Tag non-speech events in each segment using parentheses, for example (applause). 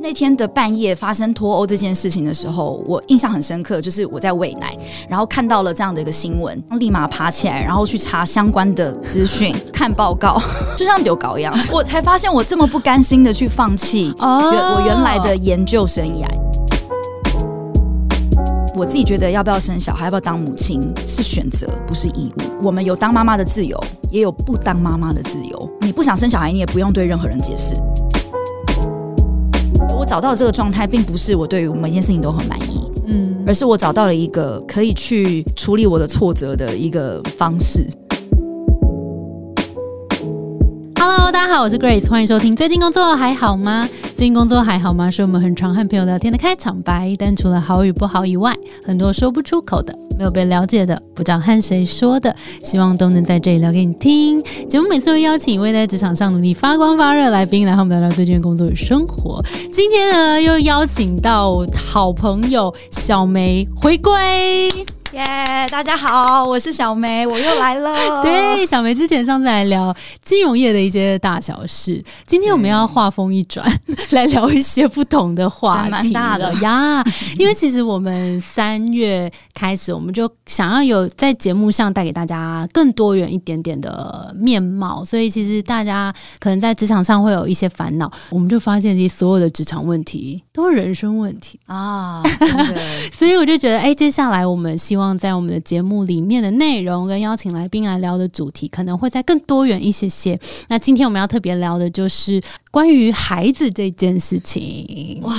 那天的半夜发生脱欧这件事情的时候，我印象很深刻，就是我在喂奶，然后看到了这样的一个新闻，立马爬起来，然后去查相关的资讯，看报告，(laughs) 就像丢稿一样，我才发现我这么不甘心的去放弃原我原来的研究生涯。我自己觉得要不要生小孩，要不要当母亲，是选择，不是义务。我们有当妈妈的自由，也有不当妈妈的自由。你不想生小孩，你也不用对任何人解释。我找到这个状态，并不是我对于每件事情都很满意，嗯，而是我找到了一个可以去处理我的挫折的一个方式。Hello，大家好，我是 Grace，欢迎收听。最近工作还好吗？最近工作还好吗？是我们很常和朋友聊天的开场白。但除了好与不好以外，很多说不出口的、没有被了解的、不知道和谁说的，希望都能在这里聊给你听。节目每次会邀请一位在职场上努力发光发热来宾，来和我们聊聊最近的工作与生活。今天呢，又邀请到好朋友小梅回归。耶，大家好，我是小梅，我又来了。(laughs) 对，小梅之前上次来聊金融业的一些大小事，今天我们要画风一转，(laughs) 来聊一些不同的话题的呀。(laughs) 因为其实我们三月开始，我们就想要有在节目上带给大家更多元一点点的面貌，所以其实大家可能在职场上会有一些烦恼，我们就发现其实所有的职场问题都是人生问题啊。所以我就觉得，哎，接下来我们希希望在我们的节目里面的内容跟邀请来宾来聊的主题，可能会再更多元一些些。那今天我们要特别聊的就是关于孩子这件事情。哇，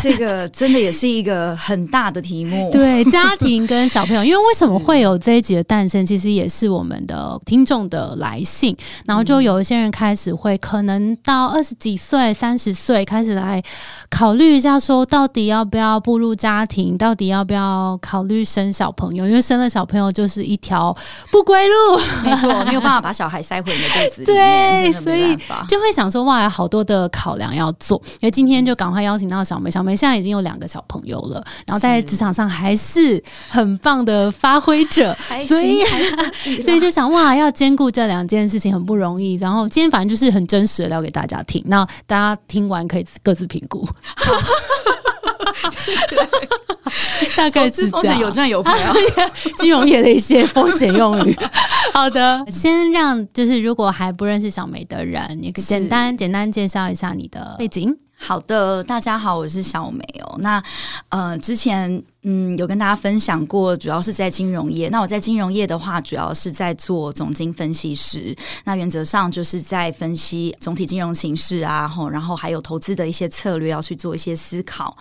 这个真的也是一个很大的题目。(laughs) 对，家庭跟小朋友，因为为什么会有这一集的诞生，其实也是我们的听众的来信。然后就有一些人开始会可能到二十几岁、三十岁开始来考虑一下，说到底要不要步入家庭，到底要不要考虑生小。朋友，因为生了小朋友就是一条不归路，没错，没有办法把小孩塞回你的肚子里面，(laughs) 对，所以就会想说哇，有好多的考量要做。因为今天就赶快邀请到小梅，小梅现在已经有两个小朋友了，然后在职场上还是很棒的发挥者，(laughs) 所以 (laughs) 所以就想哇，要兼顾这两件事情很不容易。然后今天反正就是很真实的聊给大家听，那大家听完可以各自评估。(laughs) 大概是这样有赚有赔 (laughs) 啊，金融业的一些风险用语。(laughs) 好的，先让就是如果还不认识小梅的人，你简单简单介绍一下你的背景。好的，大家好，我是小梅哦。那呃，之前。嗯，有跟大家分享过，主要是在金融业。那我在金融业的话，主要是在做总经分析师。那原则上就是在分析总体金融形势啊，吼，然后还有投资的一些策略要去做一些思考。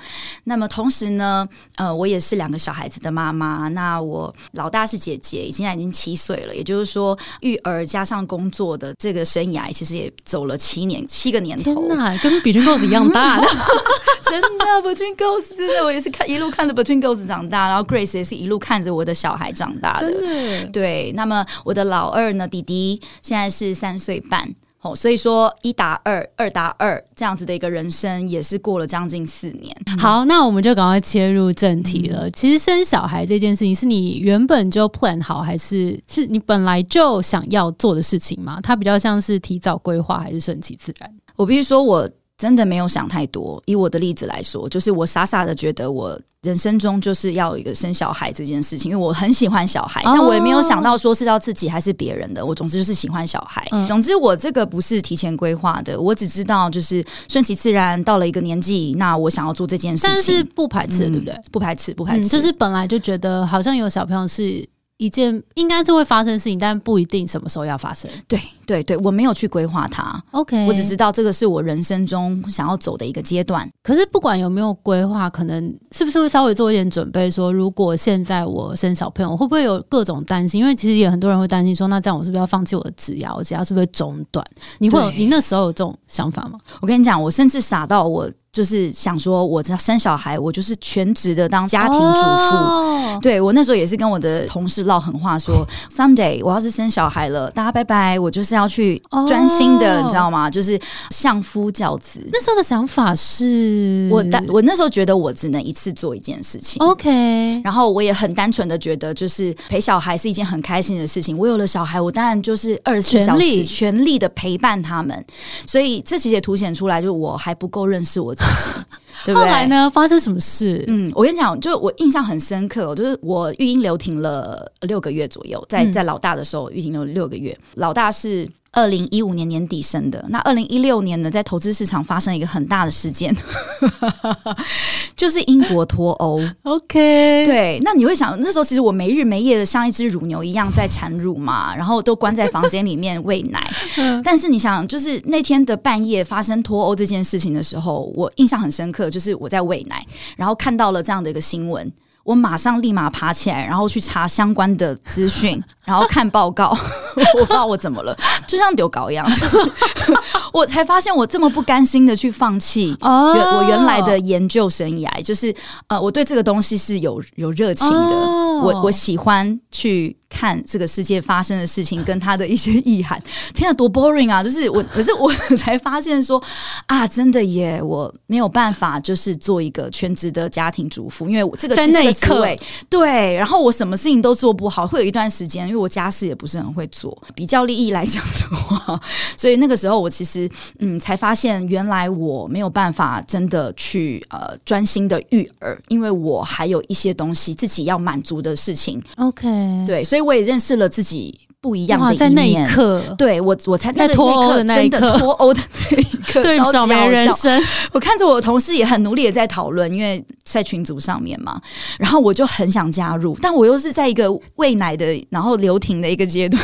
那么同时呢，呃，我也是两个小孩子的妈妈。那我老大是姐姐，现在已经七岁了，也就是说育儿加上工作的这个生涯，其实也走了七年七个年头。天哪，跟比君狗子一样大的，(laughs) 真的，Between Girls，真的，我也是看一路看着 Between Girls。长大，然后 Grace 也是一路看着我的小孩长大的，对。那么我的老二呢，弟弟现在是三岁半，哦，所以说一打二，二打二这样子的一个人生，也是过了将近四年。好，那我们就赶快切入正题了。其实生小孩这件事情，是你原本就 plan 好，还是是你本来就想要做的事情吗？它比较像是提早规划，还是顺其自然？我必须说，我真的没有想太多。以我的例子来说，就是我傻傻的觉得我。人生中就是要有一个生小孩这件事情，因为我很喜欢小孩，但我也没有想到说是要自己还是别人的。我总之就是喜欢小孩。总之我这个不是提前规划的，我只知道就是顺其自然。到了一个年纪，那我想要做这件事情，但是不排斥，对不对？不排斥，不排斥，就是本来就觉得好像有小朋友是。一件应该是会发生的事情，但不一定什么时候要发生。对对对，我没有去规划它。OK，我只知道这个是我人生中想要走的一个阶段。可是不管有没有规划，可能是不是会稍微做一点准备？说如果现在我生小朋友，会不会有各种担心？因为其实也很多人会担心说，那这样我是不是要放弃我的职业？我职业是不是中断？你会有你那时候有这种想法吗？我跟你讲，我甚至傻到我。就是想说，我生小孩，我就是全职的当家庭主妇。对我那时候也是跟我的同事唠狠话说，(laughs) someday 我要是生小孩了，大家拜拜，我就是要去专心的，哦你知道吗？就是相夫教子。那时候的想法是，我单我那时候觉得我只能一次做一件事情。OK，然后我也很单纯的觉得，就是陪小孩是一件很开心的事情。我有了小孩，我当然就是二十四小时全力的陪伴他们。所以这其实也凸显出来，就是我还不够认识我自己，(laughs) 对不对？后来呢，发生什么事？嗯，我跟你讲，就是我印象很深刻哦，就是我育婴留停了六个月左右，在嗯在老大的时候育婴留六个月，老大是。二零一五年年底生的，那二零一六年呢，在投资市场发生一个很大的事件，(laughs) 就是英国脱欧。OK，对，那你会想，那时候其实我没日没夜的像一只乳牛一样在产乳嘛，然后都关在房间里面喂奶。(laughs) 但是你想，就是那天的半夜发生脱欧这件事情的时候，我印象很深刻，就是我在喂奶，然后看到了这样的一个新闻。我马上立马爬起来，然后去查相关的资讯，(laughs) 然后看报告。(laughs) 我不知道我怎么了，就像丢稿一样，就 (laughs) 是我才发现我这么不甘心的去放弃哦。原我原来的研究生涯，就是呃，我对这个东西是有有热情的，哦。我我喜欢去看这个世界发生的事情跟它的一些意涵。(laughs) 天啊，多 boring 啊！就是我，可是我才发现说啊，真的耶，我没有办法就是做一个全职的家庭主妇，因为我这个在是这个那一刻。对，然后我什么事情都做不好，会有一段时间，因为我家事也不是很会做。比较利益来讲的话，所以那个时候我其实嗯才发现，原来我没有办法真的去呃专心的育儿，因为我还有一些东西自己要满足的事情。OK，对，所以我也认识了自己不一样哇，的在那一面。刻，对我，我才在那个脱欧的那一刻。真的脱欧的那一刻，对超级小梅好笑人生，我看着我的同事也很努力的在讨论，因为在群组上面嘛，然后我就很想加入，但我又是在一个喂奶的，然后流停的一个阶段。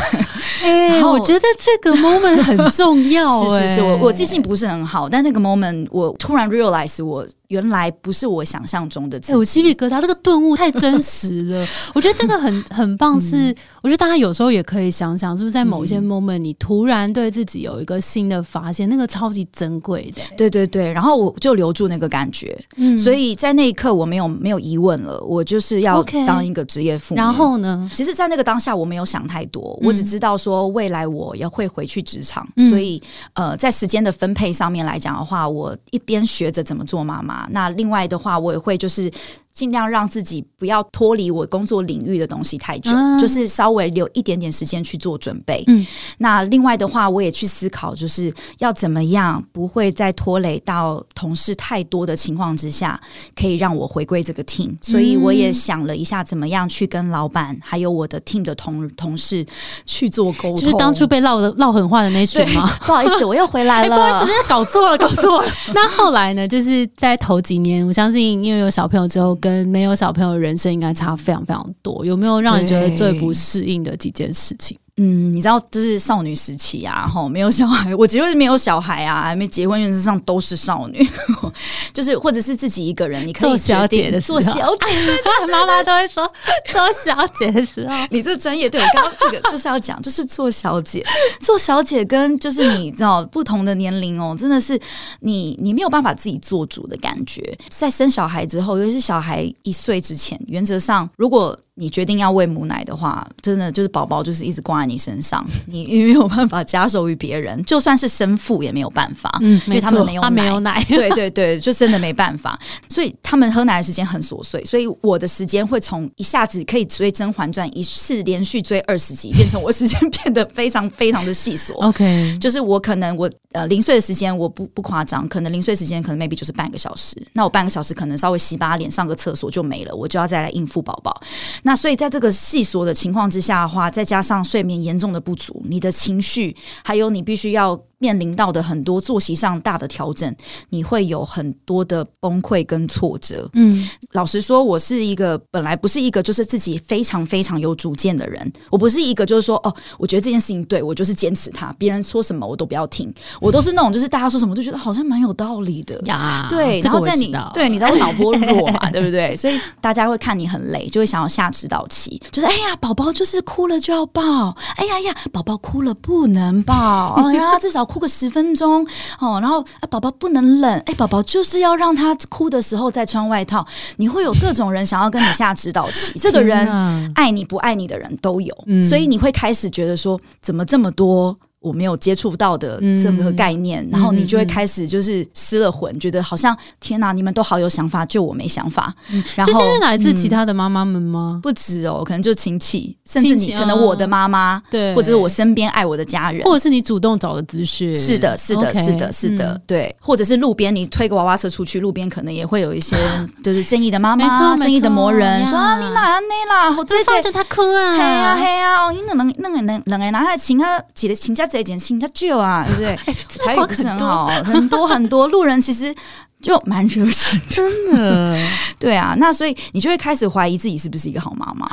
哎、我觉得这个 moment 很重要、(laughs) 哎，是是是，我我记性不是很好，但那个 moment 我突然 realize 我原来不是我想象中的。我鸡皮疙瘩，这个顿悟太真实了。(laughs) 我觉得这个很很棒是，我觉得大家有时候也可以想想，是不是在某一些 moment，你突然对自己有一个新的发现，那个超级珍贵的、对对对，然后我就留住那个感觉，嗯。所以在那一刻我没有没有疑问了，我就是要当一个职业妇女。然后呢？其实，在那个当下，我没有想太多，嗯我只知道说未来我要会回去职场，嗯。所以呃，在时间的分配上面来讲的话，我一边学着怎么做妈妈，那另外的话，我也会就是。尽量让自己不要脱离我工作领域的东西太久，啊就是稍微留一点点时间去做准备。嗯那另外的话，我也去思考，就是要怎么样不会再拖累到同事太多的情况之下，可以让我回归这个 team。所以我也想了一下，怎么样去跟老板还有我的 team 的同同事去做沟通。就是当初被唠的唠狠话的那群吗？，(laughs) 不好意思，我又回来 (laughs) 哎、不好了。意思，那搞错了，搞错了。(laughs) 那后来呢？就是在头几年，我相信因为有小朋友之后，跟没有小朋友的人生应该差非常非常多。有没有让你觉得最不适应的几件事情？嗯，你知道，就是少女时期啊，吼，没有小孩，我结婚没有小孩啊，还没结婚，原则上都是少女，(laughs) 就是或者是自己一个人，你可以做小姐的时候。做小姐，(laughs) 妈妈都会说做小姐的时候，你这专业对我刚刚这个就是要讲，就是做小姐，做小姐跟就是你知道不同的年龄哦，真的是你你没有办法自己做主的感觉。在生小孩之后，尤其是小孩一岁之前，原则上如果你决定要喂母奶的话，真的就是宝宝就是一直挂在你身上，你 (laughs) 你没有办法假手于别人，就算是生父也没有办法。嗯，因为他们没有奶没奶有奶，(laughs) (laughs) 对对对，就真的没办法，所以他们喝奶的时间很琐碎，所以我的时间会从一下子可以追《甄嬛传》一次连续追二十集，变成我时间变得非常非常的细琐。OK，就是我可能我呃零碎的时间我不不夸张，可能零碎时间可能 maybe 就是半个小时，那我半个小时可能稍微洗把脸、上个厕所就没了，我就要再来应付宝宝。那所以在这个细琐的情况之下的话，再加上睡眠严重的不足，你的情绪还有你必须要面临到的很多作息上大的调整，你会有很多的崩溃跟挫折。嗯，老实说，我是一个本来不是一个就是自己非常非常有主见的人，我不是一个就是说哦，我觉得这件事情对我就是坚持它，别人说什么我都不要听，我都是那种就是大家说什么我都觉得好像蛮有道理的。呀，对，然后在你对，你知道我脑波弱嘛，对不对？所以大家会看你很累，就会想要下指导棋，就是哎呀，宝宝就是哭了就要抱，哎呀呀，宝宝哭了不能抱，哦，让他至少哭个十分钟哦，然后啊，宝宝不能冷，哎，宝宝就是要让他哭的时候再穿外套。你会有各种人想要跟你下指导棋，(laughs) 这个人爱你不爱你的人都有，所以你会开始觉得说，怎么这么多？我没有接触到的任何概念，然后你就会开始就是失了魂，觉得好像天哪，你们都好有想法，就我没想法。然后这些是来自其他的妈妈们吗？不止哦，可能就亲戚，甚至你可能我的妈妈，对，或者是我身边爱我的家人，或者是你主动找的资讯。是的，是的，是的，是的，对，或者是路边你推个娃娃车出去，路边可能也会有一些 (laughs) 就是正义的妈妈，正义的魔人说啊，你哪那啦，我最放着他哭啊，嘿啊嘿啊，哦，你能能能能能个男孩请他几个请假这件事情，他就。啊，对不对？(laughs) (laughs) 台语不是很好，(laughs) 很多很多路人其实就蛮热心，真的。对啊，那所以你就会开始怀疑自己是不是一个好妈妈。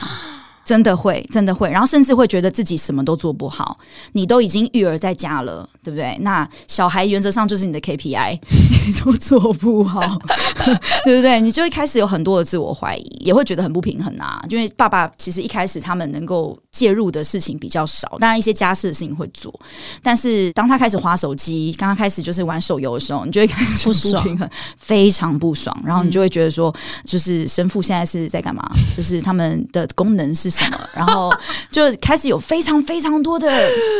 真的会，真的会，然后甚至会觉得自己什么都做不好。你都已经育儿在家了，对不对？那小孩原则上就是你的 KPI，(laughs) 你都做不好，(laughs) 对不对？你就会开始有很多的自我怀疑，也会觉得很不平衡啊。因为爸爸其实一开始他们能够介入的事情比较少，当然一些家事的事情会做，但是当他开始划手机，刚刚开始就是玩手游的时候，你就会开始不平衡，(laughs) 非常不爽。然后你就会觉得说，就是神父现在是在干嘛？就是他们的功能是。什么？然后就开始有非常非常多的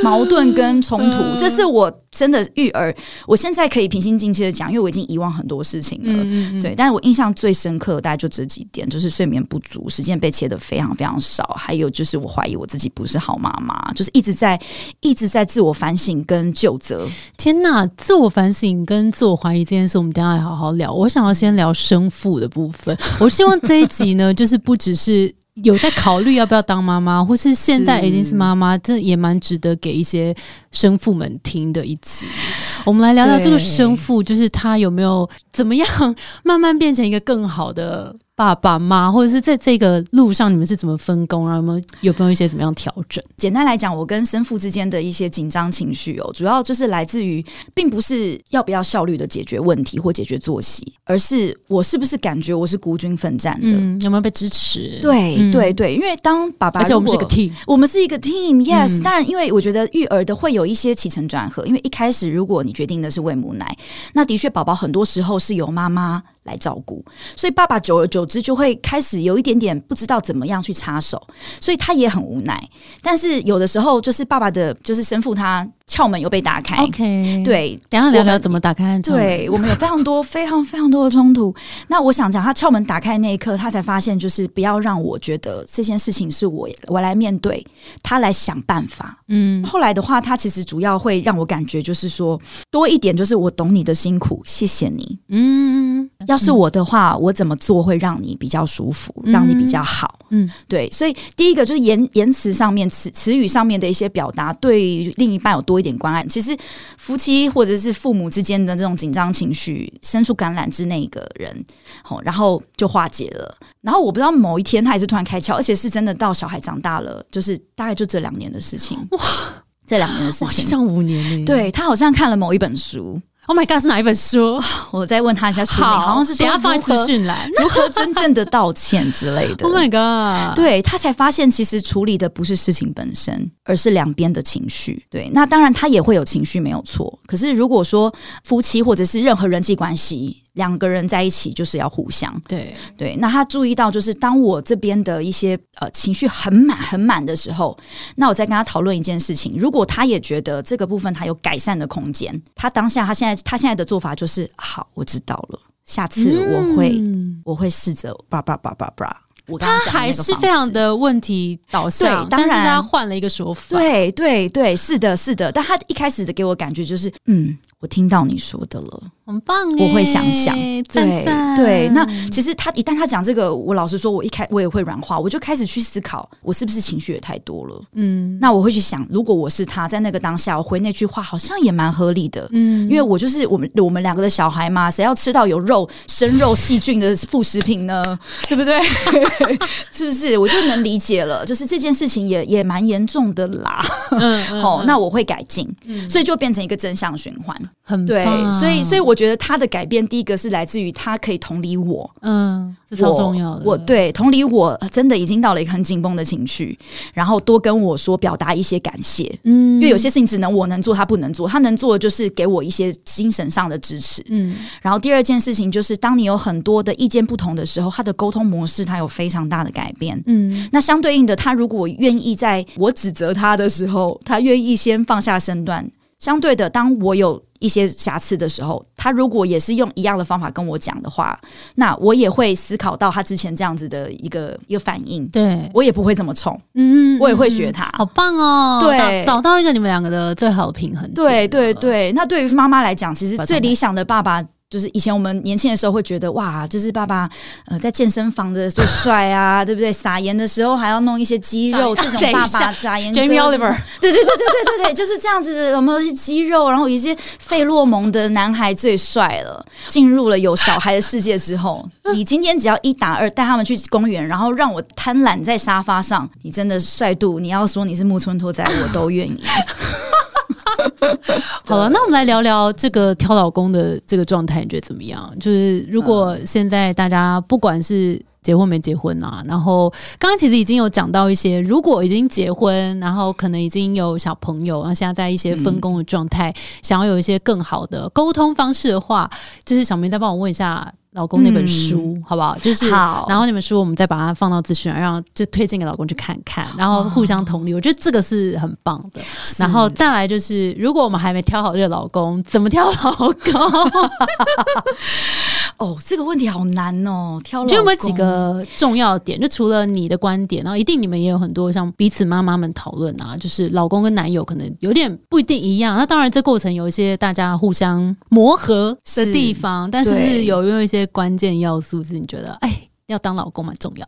矛盾跟冲突。这是我真的育儿，我现在可以平心静气的讲，因为我已经遗忘很多事情了。对，但是我印象最深刻，大概就这几点：就是睡眠不足，时间被切的非常非常少，还有就是我怀疑我自己不是好妈妈，就是一直在一直在自我反省跟就责。天哪，自我反省跟自我怀疑这件事，我们等下来好好聊。我想要先聊生父的部分。我希望这一集呢，(laughs) 就是不只是。有在考虑要不要当妈妈，或是现在已经是妈妈，这也蛮值得给一些生父们听的一集。我们来聊聊这个生父，就是他有没有怎么样慢慢变成一个更好的。爸爸妈，或者是在这个路上，你们是怎么分工？然后有没有有没有一些怎么样调整？简单来讲，我跟生父之间的一些紧张情绪哦，主要就是来自于，并不是要不要效率的解决问题或解决作息，而是我是不是感觉我是孤军奋战的？有没有被支持？对对对，因为当爸爸，而且我们是一个 team，我们是一个 team，yes。当然，因为我觉得育儿的会有一些起承转合，因为一开始如果你决定的是喂母奶，那的确宝宝很多时候是由妈妈。来照顾，所以爸爸久而久之就会开始有一点点不知道怎么样去插手，所以他也很无奈。但是有的时候，就是爸爸的，就是生父他。窍门又被打开，OK，对，等下聊聊怎么打开。对我们有非常多、非常非常多的冲突。那我想讲，他窍门打开那一刻，他才发现，就是不要让我觉得这件事情是我我来面对，他来想办法。嗯，后来的话，他其实主要会让我感觉就是说多一点，就是我懂你的辛苦，谢谢你。嗯，要是我的话，我怎么做会让你比较舒服，让你比较好？嗯，对。所以第一个就是言言辞上面、词词语上面的一些表达，对另一半有多。多一点关爱，其实夫妻或者是父母之间的这种紧张情绪，伸出橄榄枝那个人，好，然后就化解了。然后我不知道某一天他也是突然开窍，而且是真的到小孩长大了，就是大概就这两年的事情。哇，这两年的事情，像五年呢。对他好像看了某一本书。Oh my god，是哪一本书？我再问他一下书名，好像是等下放资讯栏，(laughs) 如何真正的道歉之类的。(laughs) Oh my god，对他才发现，其实处理的不是事情本身，而是两边的情绪。对，那当然他也会有情绪，没有错。可是如果说夫妻或者是任何人际关系，两个人在一起就是要互相对对，那他注意到就是当我这边的一些呃情绪很满很满的时候，那我再跟他讨论一件事情。如果他也觉得这个部分他有改善的空间，他当下他现在他现在的做法就是好，我知道了，下次我会我会试着叭叭叭叭叭。他还是非常的问题导向，但是他换了一个说法。对对对，是的，是的。但他一开始的给我感觉就是，嗯，我听到你说的了。很棒，我会想想，对对。那其实他一旦他讲这个，我老实说，我一开我也会软化，我就开始去思考，我是不是情绪也太多了？嗯，那我会去想，如果我是他在那个当下，我回那句话好像也蛮合理的。嗯，因为我就是我们我们两个的小孩嘛，谁要吃到有肉生肉细菌的副食品呢？(laughs) 对不对？(laughs) 是不是？我就能理解了，就是这件事情也也蛮严重的啦。嗯，(laughs) 哦，那我会改进，所以就变成一个正向循环。很对，所以所以我。我觉得他的改变，第一个是来自于他可以同理我，嗯，这超重要的。我对同理我真的已经到了一个很紧绷的情绪，然后多跟我说表达一些感谢，嗯因为有些事情只能我能做，他不能做，他能做的就是给我一些精神上的支持。嗯然后第二件事情就是，当你有很多的意见不同的时候，他的沟通模式他有非常大的改变。嗯那相对应的，他如果愿意在我指责他的时候，他愿意先放下身段。相对的，当我有一些瑕疵的时候，他如果也是用一样的方法跟我讲的话，那我也会思考到他之前这样子的一个一个反应，对，我也不会这么冲。嗯我也会学他好棒哦！对找找到一个你们两个的最好的平衡对。对对，那对于妈妈来讲，其实最理想的爸爸。就是以前我们年轻的时候会觉得哇，就是爸爸呃在健身房的最帅啊，(laughs) 对不对？撒盐的时候还要弄一些肌肉，这种爸爸 (laughs) 撒盐 Jamie Oliver 对对对对对对对，就是这样子的，有没有一些肌肉，然后有一些费洛蒙的男孩最帅了。进入了有小孩的世界之后，你今天只要一打二带他们去公园，然后让我瘫懒在沙发上，你真的帅度，你要说你是木村拓哉，我都愿意。(laughs) 好了，那我们来聊聊这个挑老公的这个状态，你觉得怎么样？就是如果现在大家不管是结婚没结婚啊，然后刚刚其实已经有讲到一些，如果已经结婚，然后可能已经有小朋友，然后现在在一些分工的状态，想要有一些更好的沟通方式的话，就是小明再帮我问一下。老公那本书、好不好？就是，好然后那本书我们再把它放到资讯栏，让就推荐给老公去看看，然后互相同理。我觉得这个是很棒的。然后再来就是，如果我们还没挑好这个老公，怎么挑老公？(laughs) 哦，这个问题好难哦，挑老就有没有几个重要点？就除了你的观点，然后一定你们也有很多像彼此妈妈们讨论啊，就是老公跟男友可能有点不一定一样。那当然，这过程有一些大家互相磨合的地方，但是不是有没有一些关键要素是你觉得哎要当老公蛮重要？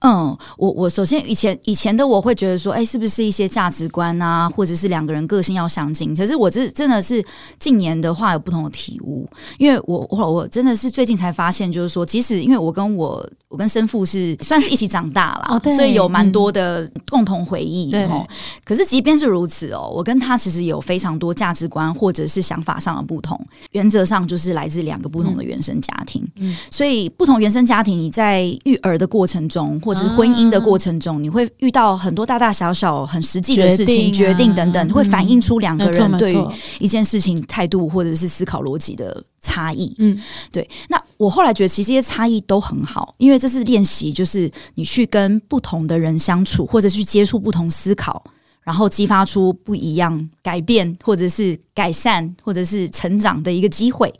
嗯，我我首先以前以前的我会觉得说，哎，是不是一些价值观啊，或者是两个人个性要相近？可是我这真的是近年的话有不同的体悟，因为我我我真的是最近才发现，就是说，即使因为我跟我我跟生父是算是一起长大啦，哦所以有蛮多的共同回忆对哦。可是即便是如此哦，我跟他其实有非常多价值观或者是想法上的不同，原则上就是来自两个不同的原生家庭。嗯所以不同原生家庭，你在育儿的过程中，或者是婚姻的过程中，你会遇到很多大大小小很实际的事情、决定啊决定等等，会反映出两个人对于，一件事情态度或者是思考逻辑的差异。嗯对，那我后来觉得其实这些差异都很好，因为这是练习，就是你去跟不同的人相处，或者去接触不同思考，然后激发出不一样改变，或者是改善，或者是成长的一个机会。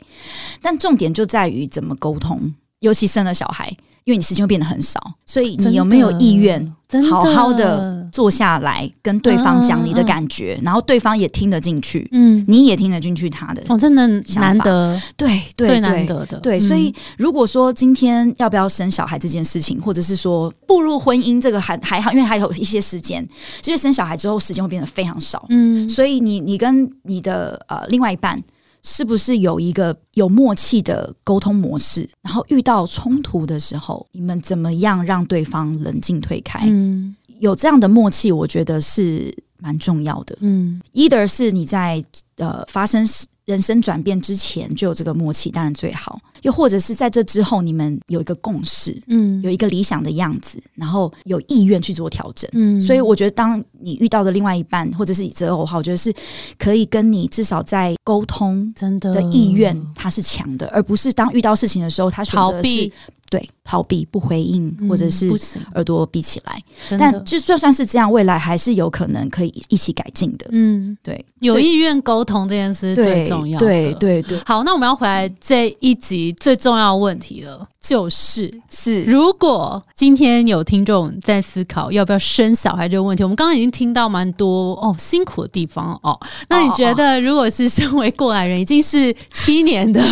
但重点就在于怎么沟通，尤其生了小孩，因为你时间会变得很少，所以你有没有意愿好好的坐下来跟对方讲你的感觉，然后对方也听得进去，嗯，你也听得进去他的。哦，真的难得，对对最难对。得的，对，嗯所以如果说今天要不要生小孩这件事情，或者是说步入婚姻这个还还好，因为还有一些时间，因为生小孩之后时间会变得非常少，嗯所以你你跟你的呃另外一半是不是有一个有默契的沟通模式？然后遇到冲突的时候，你们怎么样让对方冷静退开？嗯有这样的默契，我觉得是蛮重要的。嗯 either 是你在呃发生人生转变之前就有这个默契，当然最好；又或者是在这之后，你们有一个共识，嗯。有一个理想的样子，然后有意愿去做调整。嗯。所以我觉得，当你遇到的另外一半或者是择偶的话，我觉得是可以跟你至少在沟通真的。的意愿，他是强的，而不是当遇到事情的时候，他选择是对逃避、不回应，或者是耳朵闭起来。但就算算是这样，未来还是有可能可以一起改进的。嗯，对，有意愿沟通这件事是最重要的。对对对，好，那我们要回来这一集最重要的问题了，就是是如果今天有听众在思考要不要生小孩这个问题，我们刚刚已经听到蛮多哦辛苦的地方哦。那你觉得，如果是身为过来人，已经是七年的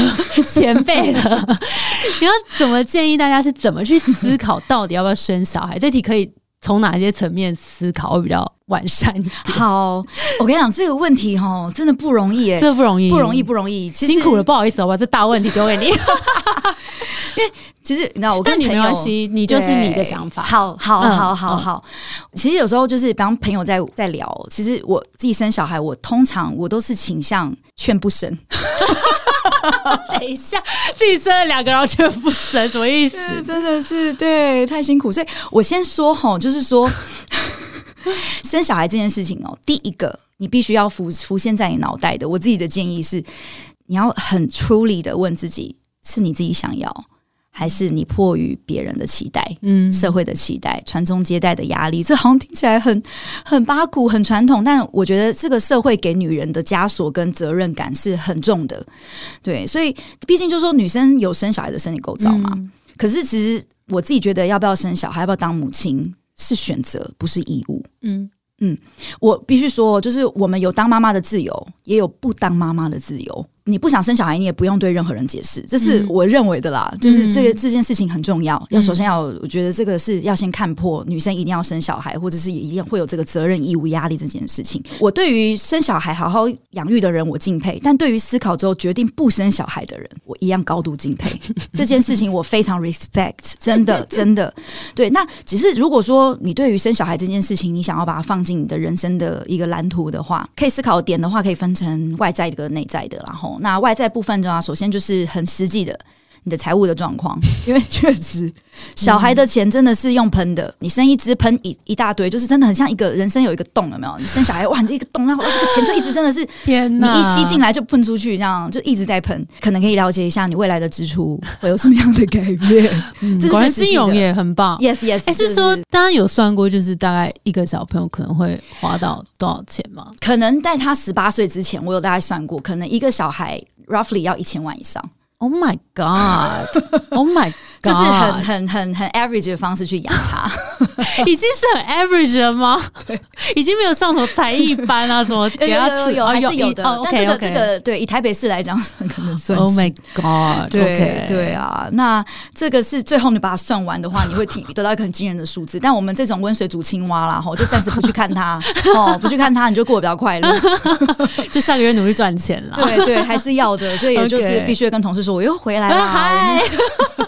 前辈了，(laughs) 你要怎么建议大家是怎么去思考到底要不要生小孩？这题可以从哪些层面思考会比较完善一点？好。我跟你讲，这个问题哈，真的不容易哎，这不容易，不容易，不容易，辛苦了，。不好意思，我把这大问题丢给你。(laughs) 因为其实你知道，我跟你没关系，你就是你的想法。好好嗯好好好。其实有时候就是，比方朋友在在聊，其实我自己生小孩，我通常我都是倾向劝不生。(laughs) (laughs) 等一下，自己生了两个，然后却不生，什么意思？真的是对，太辛苦。所以我先说吼，就是说 (laughs) 生小孩这件事情哦，第一个你必须要浮浮现在你脑袋的。我自己的建议是，你要很出力的问自己，是你自己想要。还是你迫于别人的期待，嗯，社会的期待，传宗接代的压力，这好像听起来很 (laughs) 很八股、很传统，但我觉得这个社会给女人的枷锁跟责任感是很重的，对，所以毕竟就是说女生有生小孩的生理构造嘛，可是其实我自己觉得要不要生小孩，要不要当母亲是选择，不是义务，嗯。嗯，我必须说，就是我们有当妈妈的自由，也有不当妈妈的自由。你不想生小孩，你也不用对任何人解释，这是我认为的啦。就是这个这件事情很重要，要首先要，我觉得这个是要先看破女生一定要生小孩，或者是也一定会有这个责任义务压力这件事情。我对于生小孩好好养育的人，我敬佩；但对于思考之后决定不生小孩的人，我一样高度敬佩。(laughs) 这件事情我非常 respect，真的 (laughs) 真的对。那只是如果说你对于生小孩这件事情，你想要把它放进你的人生的一个蓝图的话，可以思考点的话，可以分成外在的跟内在的，然后。那外在部分的话，首先就是很实际的，你的财务的状况，因为确实。小孩的钱真的是用喷的，你生一只喷一一大堆，就是真的很像一个人生有一个洞，有没有？你生小孩哇，你这个洞，然后这个钱就一直真的是天哪，你一吸进来就喷出去，这样就一直在喷。可能可以了解一下你未来的支出会有什么样的改变。(laughs) 果然金融也很棒，yes yes。还是说，大家有算过，就是大概一个小朋友可能会花到多少钱吗？可能在他十八岁之前，我有大概算过，可能一个小孩 roughly 要一千万以上。Oh my god! Oh my! 就是很很很很 average 的方式去养它，(laughs) 已经是很 average 了吗？对，已经没有上什么才艺班啊，什么 (laughs) 给他有有还是有的。但这个这个对以台北市来讲，可能算。Oh my god! 对对啊，那这个是最后你把它算完的话，你会提得到一个很惊人的数字。但我们这种温水煮青蛙啦，哈，就暂时不去看它 (laughs) 哦，不去看它，你就过得比较快乐。就下个月努力赚钱了。对对，还是要的。所以也就是必须跟同事说，我又回来了。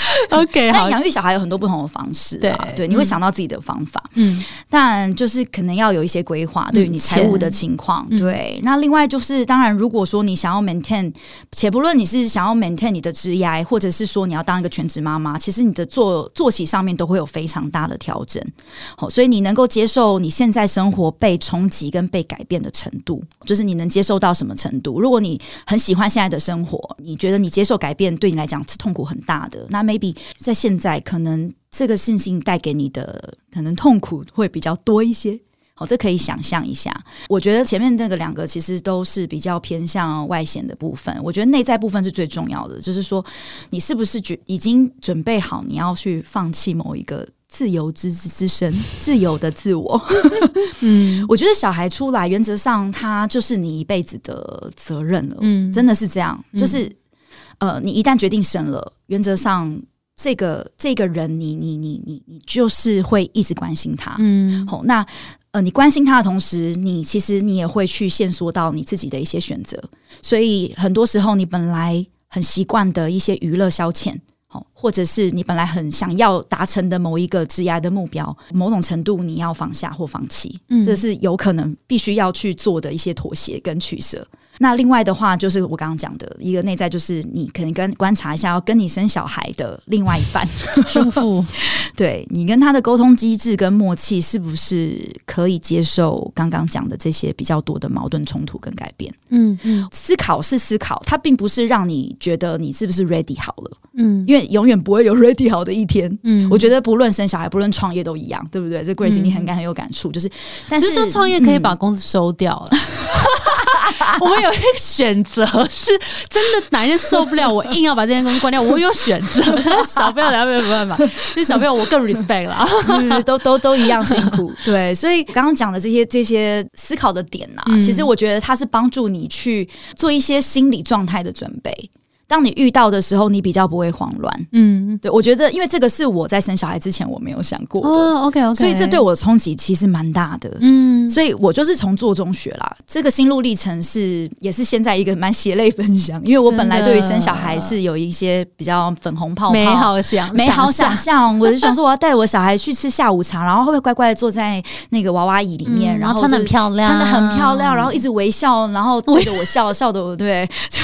(laughs) OK，那养育小孩有很多不同的方式，对对，你会想到自己的方法，嗯，但就是可能要有一些规划，对于你财务的情况，对。那另外就是，当然，如果说你想要 maintain，且不论你是想要 maintain 你的职业，或者是说你要当一个全职妈妈，其实你的作作息上面都会有非常大的调整。好，所以你能够接受你现在生活被冲击跟被改变的程度，就是你能接受到什么程度？如果你很喜欢现在的生活，你觉得你接受改变对你来讲是痛苦很大的，那 maybe 在现在可能这个信心带给你的可能痛苦会比较多一些，好，这可以想象一下。我觉得前面那个两个其实都是比较偏向外显的部分，我觉得内在部分是最重要的，就是说你是不是觉已经准备好你要去放弃某一个自由之之身、(laughs) 自由的自我？嗯，(laughs) 我觉得小孩出来原则上他就是你一辈子的责任了，嗯，真的是这样，就是。呃，你一旦决定生了，原则上这个这个人，你你你你你就是会一直关心他，嗯，好，那呃，你关心他的同时，你其实你也会去线索到你自己的一些选择，所以很多时候你本来很习惯的一些娱乐消遣，好，或者是你本来很想要达成的某一个职业的目标，某种程度你要放下或放弃，嗯。这是有可能必须要去做的一些妥协跟取舍。那另外的话，就是我刚刚讲的一个内在，就是你可能跟观察一下，要跟你生小孩的另外一半生父，(laughs) (laughs) 对你跟他的沟通机制跟默契，是不是可以接受刚刚讲的这些比较多的矛盾冲突跟改变？嗯嗯，思考是思考，它并不是让你觉得你是不是 ready 好了。嗯，因为永远不会有 ready 好的一天。嗯，我觉得不论生小孩，不论创业都一样，对不对？这 Grace 你很感很有感触，就是，但是说创业可以把公司收掉了。(laughs) 我们有一个选择，是真的哪一天受不了，我硬要把这间公司关掉。我有选择，小朋友两边没办法，那 (laughs) 小朋友我更 respect 了，都都都一样辛苦。(laughs) 对，所以刚刚讲的这些这些思考的点呐，其实我觉得它是帮助你去做一些心理状态的准备。当你遇到的时候，你比较不会慌乱。嗯，对我觉得，因为这个是我在生小孩之前我没有想过的，哦，OK OK，所以这对我的冲击其实蛮大的。嗯，所以我就是从做中学啦，这个心路历程是也是现在一个蛮血泪分享，因为我本来对于生小孩是有一些比较粉红泡泡、美好想美好想想象，我就想说我要带我小孩去吃下午茶，然后会不会乖乖的坐在那个娃娃椅里面，嗯然后穿的很漂亮穿的很漂亮，然后一直微笑，然后对着我笑，笑的我对，(laughs) 就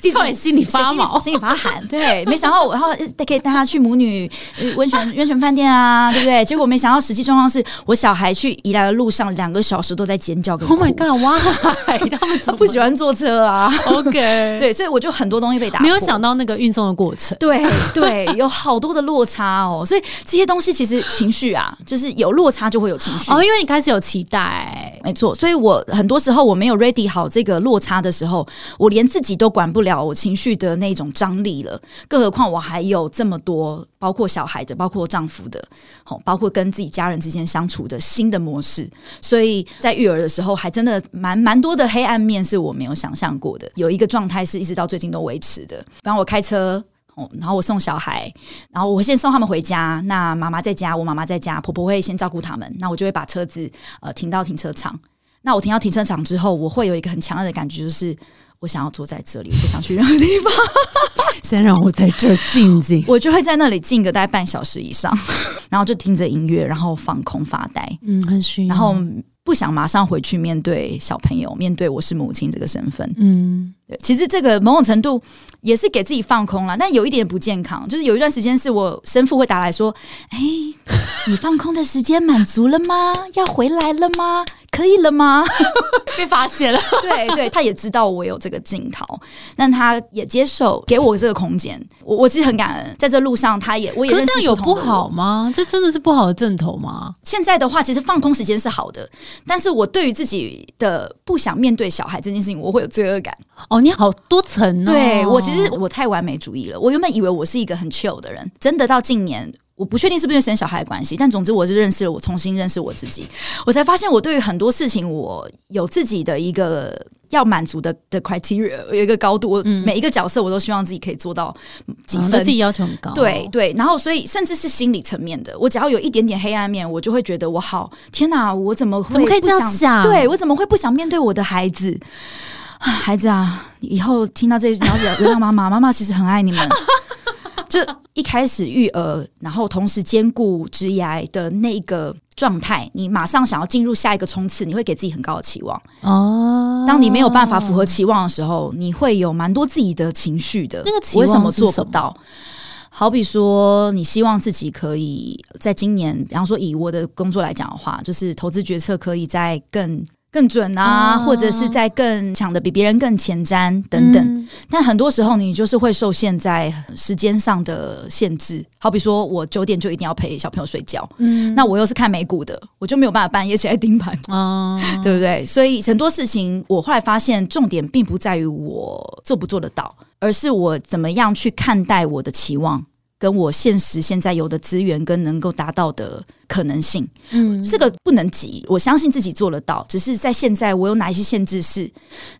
(laughs) 一直心里发毛心里发寒。(laughs) 对，没想到我然后呃可以带他去母女呃温泉温泉饭店啊，(laughs) 对不对？结果没想到实际状况是我小孩去宜兰的路上两个小时都在尖叫 Oh my god！哇，(laughs) 他们他不喜欢坐车啊。OK，，对，所以我就很多东西被打，没有想到那个运送的过程。对对，有好多的落差哦，所以这些东西其实情绪啊，就是有落差就会有情绪。哦，因为你开始有期待，没错，所以我很多时候我没有 ready 好这个落差的时候，我连自己都管不了我情绪的那种张力了，更何况我还有这么多，包括小孩的，包括丈夫的，好，包括跟自己家人之间相处的新的模式，所以在育儿的时候，还真的蛮蛮多的黑暗面是我没有想象过的。有一个状态是一直到最近都维持的，比方我开车。然后我送小孩，然后我先送他们回家。那妈妈在家，我妈妈在家，婆婆会先照顾他们。那我就会把车子呃停到停车场。那我停到停车场之后，我会有一个很强烈的感觉，就是我想要坐在这里，我不想去任何地方。(laughs) 先让我在这儿静静。(laughs) 我就会在那里静个大概半小时以上，(laughs) 然后就听着音乐，然后放空发呆，嗯，很需要。然后不想马上回去面对小朋友，面对我是母亲这个身份。嗯，对，其实这个某种程度也是给自己放空了，但有一点不健康，就是有一段时间是我生父会打来说：“哎，你放空的时间满足了吗？要回来了吗？可以了吗？” (laughs) 被发现了。(laughs) 对对，他也知道我有这个镜头，但他也接受给我这个空间。我我其实很感恩，在这路上他也我也这样有不好吗？这真的是不好的正头吗？现在的话，其实放空时间是好的，但是我对于自己的不想面对小孩这件事情，我会有罪恶感。哦，你好多层哦。对我其实我太完美主义了。我原本以为我是一个很 chill 的人，真的到近年。我不确定是不是生小孩的关系，但总之我是认识了我，重新认识我自己，我才发现我对于很多事情我有自己的一个要满足的的 criteria，有一个高度。我每一个角色我都希望自己可以做到几分，嗯自己要求很高。对对，然后所以甚至是心理层面的，我只要有一点点黑暗面，我就会觉得我好天哪，我怎么会怎么可以这样不想想对我怎么会不想面对我的孩子？啊 (sighs) 孩子啊，以后听到这了解流浪妈妈，妈妈其实很爱你们。就一开始育儿，然后同时兼顾职涯的那个状态，你马上想要进入下一个冲刺，你会给自己很高的期望。哦，当你没有办法符合期望的时候，你会有蛮多自己的情绪的。那个期望是什么做不到？好比说，你希望自己可以在今年，比方说以我的工作来讲的话，就是投资决策可以在更更准啊，啊或者是在更抢的比别人更前瞻等等。嗯但很多时候，你就是会受限在时间上的限制。好比说，我九点就一定要陪小朋友睡觉，嗯那我又是看美股的，我就没有办法半夜起来盯盘。哦，(laughs) 对不对？所以很多事情，我后来发现，重点并不在于我做不做得到，而是我怎么样去看待我的期望，跟我现实现在有的资源跟能够达到的可能性。嗯这个不能急，我相信自己做得到，只是在现在我有哪一些限制是，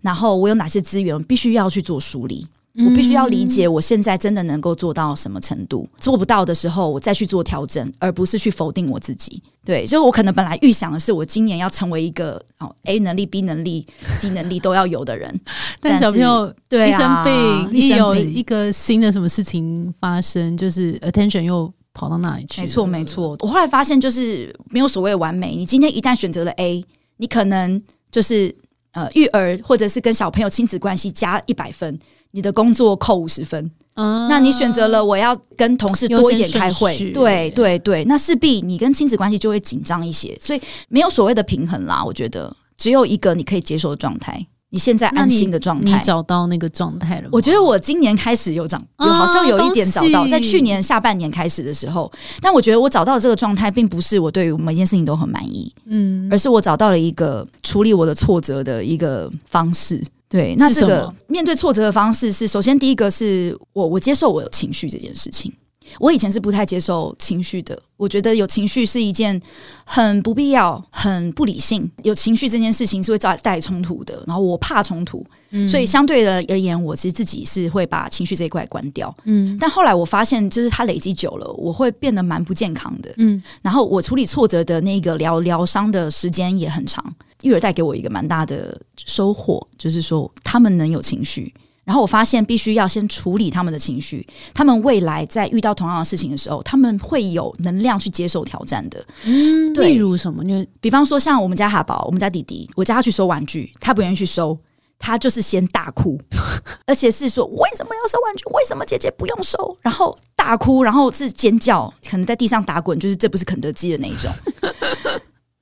然后我有哪些资源，必须要去做梳理。我必须要理解我现在真的能够做到什么程度，做不到的时候，我再去做调整，而不是去否定我自己。对，就是我可能本来预想的是，我今年要成为一个哦 A 能力、B 能力、C 能力都要有的人。(laughs) 但小朋友对一生啊病，一有一个新的什么事情发生，就是 attention 又跑到那里去。没错，没错。我后来发现，就是没有所谓完美。你今天一旦选择了 A，你可能就是呃育儿或者是跟小朋友亲子关系加一百分，你的工作扣五十分。嗯那你选择了我要跟同事多一点开会对对对，那势必你跟亲子关系就会紧张一些，所以没有所谓的平衡啦。我觉得只有一个你可以接受的状态，你现在安心的状态你态。找到那个状态了吗？我觉得我今年开始有长，有啊好像有一点找到，在去年下半年开始的时候，但我觉得我找到的这个状态，并不是我对于每件事情都很满意，嗯而是我找到了一个处理我的挫折的一个方式。对，那这个面对挫折的方式是，首先第一个是我我接受我有情绪这件事情。我以前是不太接受情绪的，我觉得有情绪是一件很不必要、很不理性。有情绪这件事情是会带带来冲突的，然后我怕冲突，所以相对的而言，我其实自己是会把情绪这一块关掉。嗯，但后来我发现，就是它累积久了，我会变得蛮不健康的。嗯，然后我处理挫折的那个疗疗伤的时间也很长。育儿带给我一个蛮大的收获，就是说他们能有情绪。然后我发现，必须要先处理他们的情绪。他们未来在遇到同样的事情的时候，他们会有能量去接受挑战的。嗯，例如什么？你比方说，像我们家哈宝，我们家弟弟，我叫他去收玩具，他不愿意去收，他就是先大哭，(laughs) 而且是说为什么要收玩具？为什么姐姐不用收？然后大哭，然后是尖叫，可能在地上打滚，就是这不是肯德基的那一种。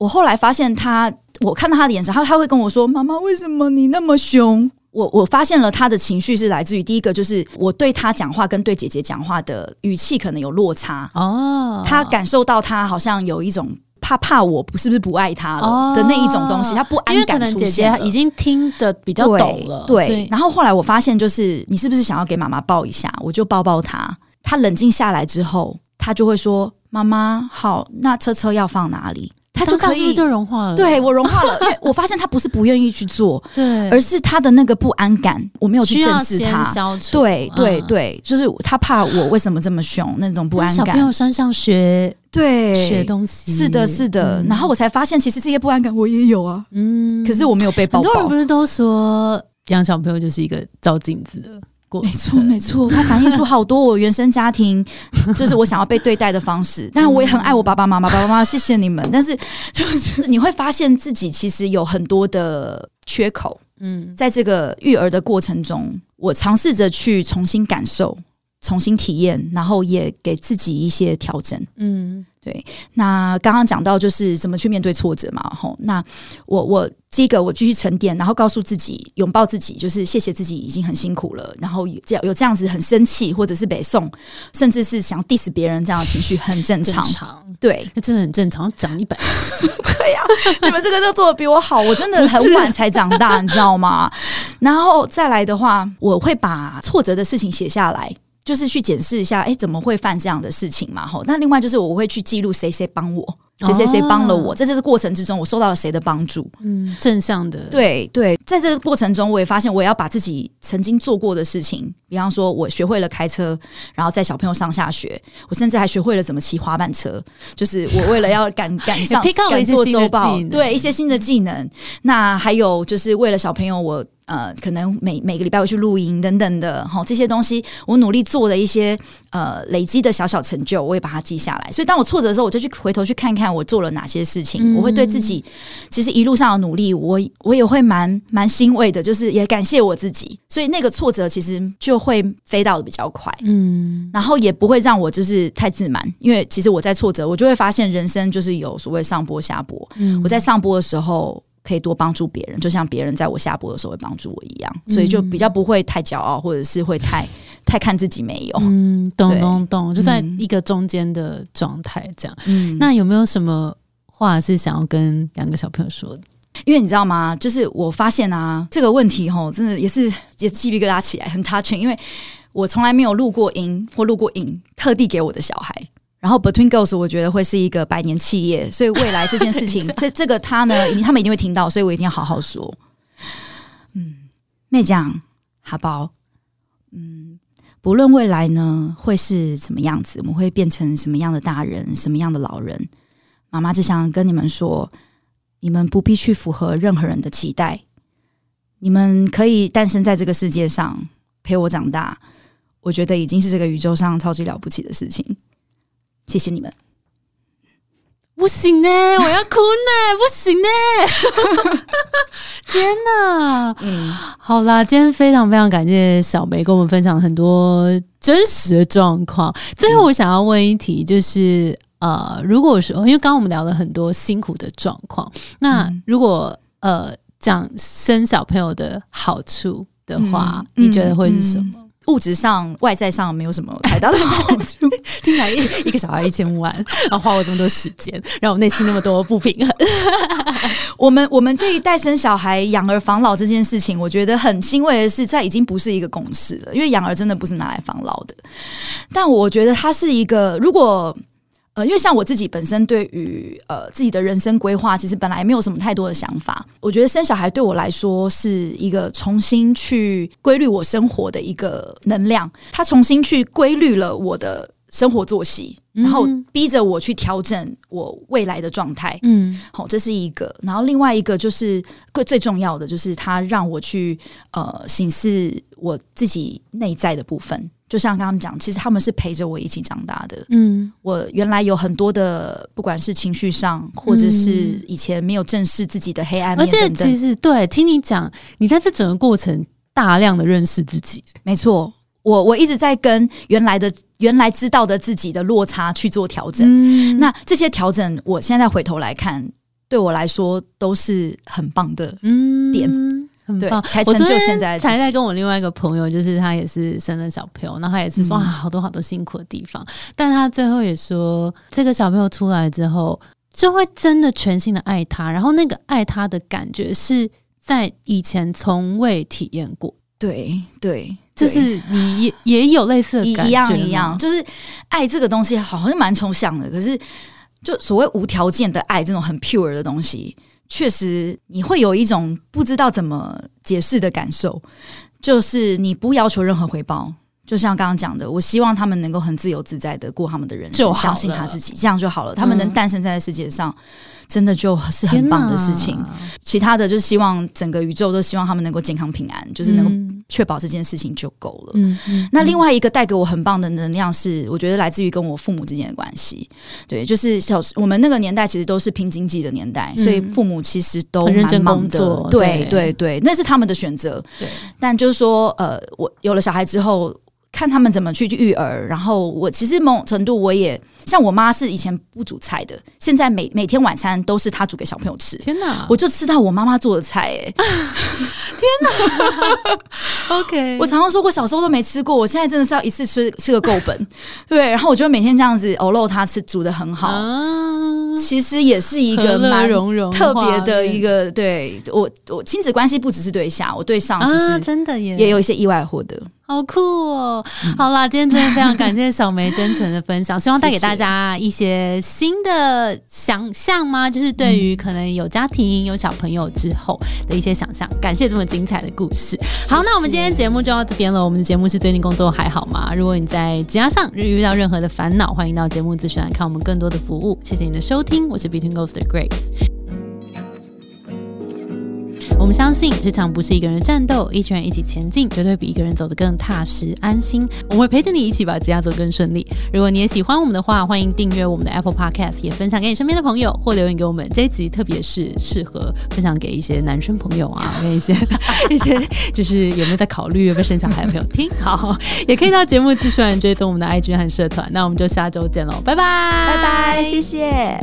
我后来发现他，我看到他的眼神，他他会跟我说：“妈妈，为什么你那么凶？”我我发现了他的情绪是来自于第一个，就是我对他讲话跟对姐姐讲话的语气可能有落差哦。他感受到他好像有一种怕怕我不是不是不爱他了的那一种东西，他不安感出现已经听得比较懂了。对，然后后来我发现，就是你是不是想要给妈妈抱一下？我就抱抱他。他冷静下来之后，他就会说：“妈妈好，那车车要放哪里？”他就可以就融化了，对我融化了，因为我发现他不是不愿意去做，(laughs) 对，而是他的那个不安感，我没有去正视他，对对对，就是他怕我为什么这么凶，那种不安感。小朋友身上学对学东西，是的，是的，然后我才发现，其实这些不安感我也有啊，嗯，可是我没有被抱。很多人不是都说养小朋友就是一个照镜子的。没错，没错，它反映出好多我原生家庭，就是我想要被对待的方式。当然，我也很爱我爸爸妈妈，爸爸妈妈，谢谢你们。但是，就是你会发现自己其实有很多的缺口。嗯，在这个育儿的过程中，我尝试着去重新感受、重新体验，然后也给自己一些调整。嗯。对，那刚刚讲到就是怎么去面对挫折嘛，吼，那我我第一个我继续沉淀，然后告诉自己拥抱自己，就是谢谢自己已经很辛苦了，然后这样有这样子很生气或者是北宋，甚至是想 diss 别人这样的情绪很正常，对，那真的很正常，长一百次，(laughs) 对呀，你们这个都做的比我好，我真的很晚才长大，你知道吗？然后再来的话，我会把挫折的事情写下来。就是去检视一下，哎，怎么会犯这样的事情嘛？吼，那另外就是我会去记录谁谁帮我。谁谁谁帮了我，在这个过程之中，我受到了谁的帮助？嗯，正向的。对对，在这个过程中，我也发现，我也要把自己曾经做过的事情，比方说，我学会了开车，然后载小朋友上下学，我甚至还学会了怎么骑滑板车。就是我为了要赶 (laughs) 赶上赶做周报，对一些新的技能。那还有就是为了小朋友，我呃，可能每每个礼拜会去露营等等的，哈，这些东西我努力做的一些呃累积的小小成就，我也把它记下来。所以当我挫折的时候，我就去回头去看看。我做了哪些事情？我会对自己其实一路上的努力，我我也会蛮蛮欣慰的，就是也感谢我自己。所以那个挫折其实就会飞到的比较快，嗯，然后也不会让我就是太自满，因为其实我在挫折，我就会发现人生就是有所谓上坡下坡。我在上坡的时候可以多帮助别人，就像别人在我下播的时候会帮助我一样，所以就比较不会太骄傲，或者是会太太看自己没有。嗯，懂懂懂，就在一个中间的状态这样。嗯，那有没有什么话是想要跟两个小朋友说的？因为你知道吗？就是我发现啊，这个问题吼，真的也是也鸡皮疙瘩起来，很 touching。因为我从来没有录过音或录过影，特地给我的小孩。然后 Between Girls，我觉得会是一个百年企业，所以未来这件事情，(laughs) 这这个他呢，他们一定会听到，所以我一定要好好说。嗯，妹讲好不好？嗯，不论未来呢会是什么样子，我们会变成什么样的大人，什么样的老人，妈妈只想跟你们说。你们不必去符合任何人的期待，你们可以诞生在这个世界上陪我长大，我觉得已经是这个宇宙上超级了不起的事情。谢谢你们。不行呢，我要哭呢，(laughs) 不行呢！(laughs) 天哪，嗯，好啦，今天非常非常感谢小梅跟我们分享很多真实的状况。最后，我想要问一题，就是。呃，如果说，因为刚刚我们聊了很多辛苦的状况，那如果呃讲生小朋友的好处的话，你觉得会是什么？物质上、外在上没有什么太大的好处。听起来一一个小孩一千万，(laughs) 然后花我这么多时间，让我内心那么多不平衡。(laughs) 我们我们这一代生小孩、养儿防老这件事情，我觉得很欣慰的是，在已经不是一个共识了，因为养儿真的不是拿来防老的。但我觉得它是一个，如果呃，因为像我自己本身对于呃自己的人生规划，其实本来没有什么太多的想法。我觉得生小孩对我来说是一个重新去规律我生活的一个能量，它重新去规律了我的生活作息，然后逼着我去调整我未来的状态。嗯，好，这是一个。然后另外一个就是最最重要的，就是它让我去呃审视我自己内在的部分。就像刚刚讲，其实他们是陪着我一起长大的。嗯，我原来有很多的，不管是情绪上，或者是以前没有正视自己的黑暗面，而且其实对，听你讲，你在这整个过程大量的认识自己。没错，我我一直在跟原来的、原来知道的自己的落差去做调整。那这些调整，我现在回头来看，对我来说都是很棒的点。对，才成就现在。才在跟我另外一个朋友，就是他也是生了小朋友，然后他也是说啊，好多好多辛苦的地方。但他最后也说，这个小朋友出来之后，就会真的全心的爱他，然后那个爱他的感觉是在以前从未体验过。对对，就是你也也有类似的感觉，一样一样，就是爱这个东西好像蛮抽象的，可是就所谓无条件的爱，这种很 pure 的东西。确实，你会有一种不知道怎么解释的感受，就是你不要求任何回报，就像刚刚讲的，我希望他们能够很自由自在的过他们的人生，相信他自己，这样就好了。他们能诞生在世界上。真的就是很棒的事情，其他的就是希望整个宇宙都希望他们能够健康平安，就是能够确保这件事情就够了。嗯，那另外一个带给我很棒的能量是，我觉得来自于跟我父母之间的关系。对，就是小时我们那个年代其实都是拼经济的年代，所以父母其实都认真工作。对对对，那是他们的选择。对，但就是说，呃，我有了小孩之后。看他们怎么去育儿，然后我其实某种程度我也像我妈是以前不煮菜的，现在每每天晚餐都是她煮给小朋友吃。天哪！我就吃到我妈妈做的菜，哎，(laughs) 天哪！(laughs) OK，我常常说我小时候都没吃过，我现在真的是要一次吃吃个够本。(laughs) 对，然后我就每天这样子偶漏她吃，煮的很好。其实也是一个蛮特别的一个，对我我亲子关系不只是对下，我对上其实真的也也有一些意外获得。好酷哦！好啦，今天真的非常感谢小梅真诚的分享，(laughs) 希望带给大家一些新的想象吗？就是对于可能有家庭、有小朋友之后的一些想象。感谢这么精彩的故事。好，那我们今天节目就到这边了。我们的节目是最近工作还好吗？如果你在职涯上遇到任何的烦恼，欢迎到节目咨询来看我们更多的服务。谢谢你的收听，我是 Between Ghost 的 Grace。我们相信这场不是一个人战斗，一群人一起前进，绝对比一个人走得更踏实安心。我们会陪着你一起把职业走更顺利。如果你也喜欢我们的话，欢迎订阅我们的 Apple Podcast，也分享给你身边的朋友，或留言给我们。这一集特别是适合分享给一些男生朋友啊，跟一些 (laughs) 一些就是有没有在考虑要不要生小孩的朋友听。好，也可以到节目资讯栏追踪我们的 IG 和社团。那我们就下周见喽，拜拜，拜拜，谢谢。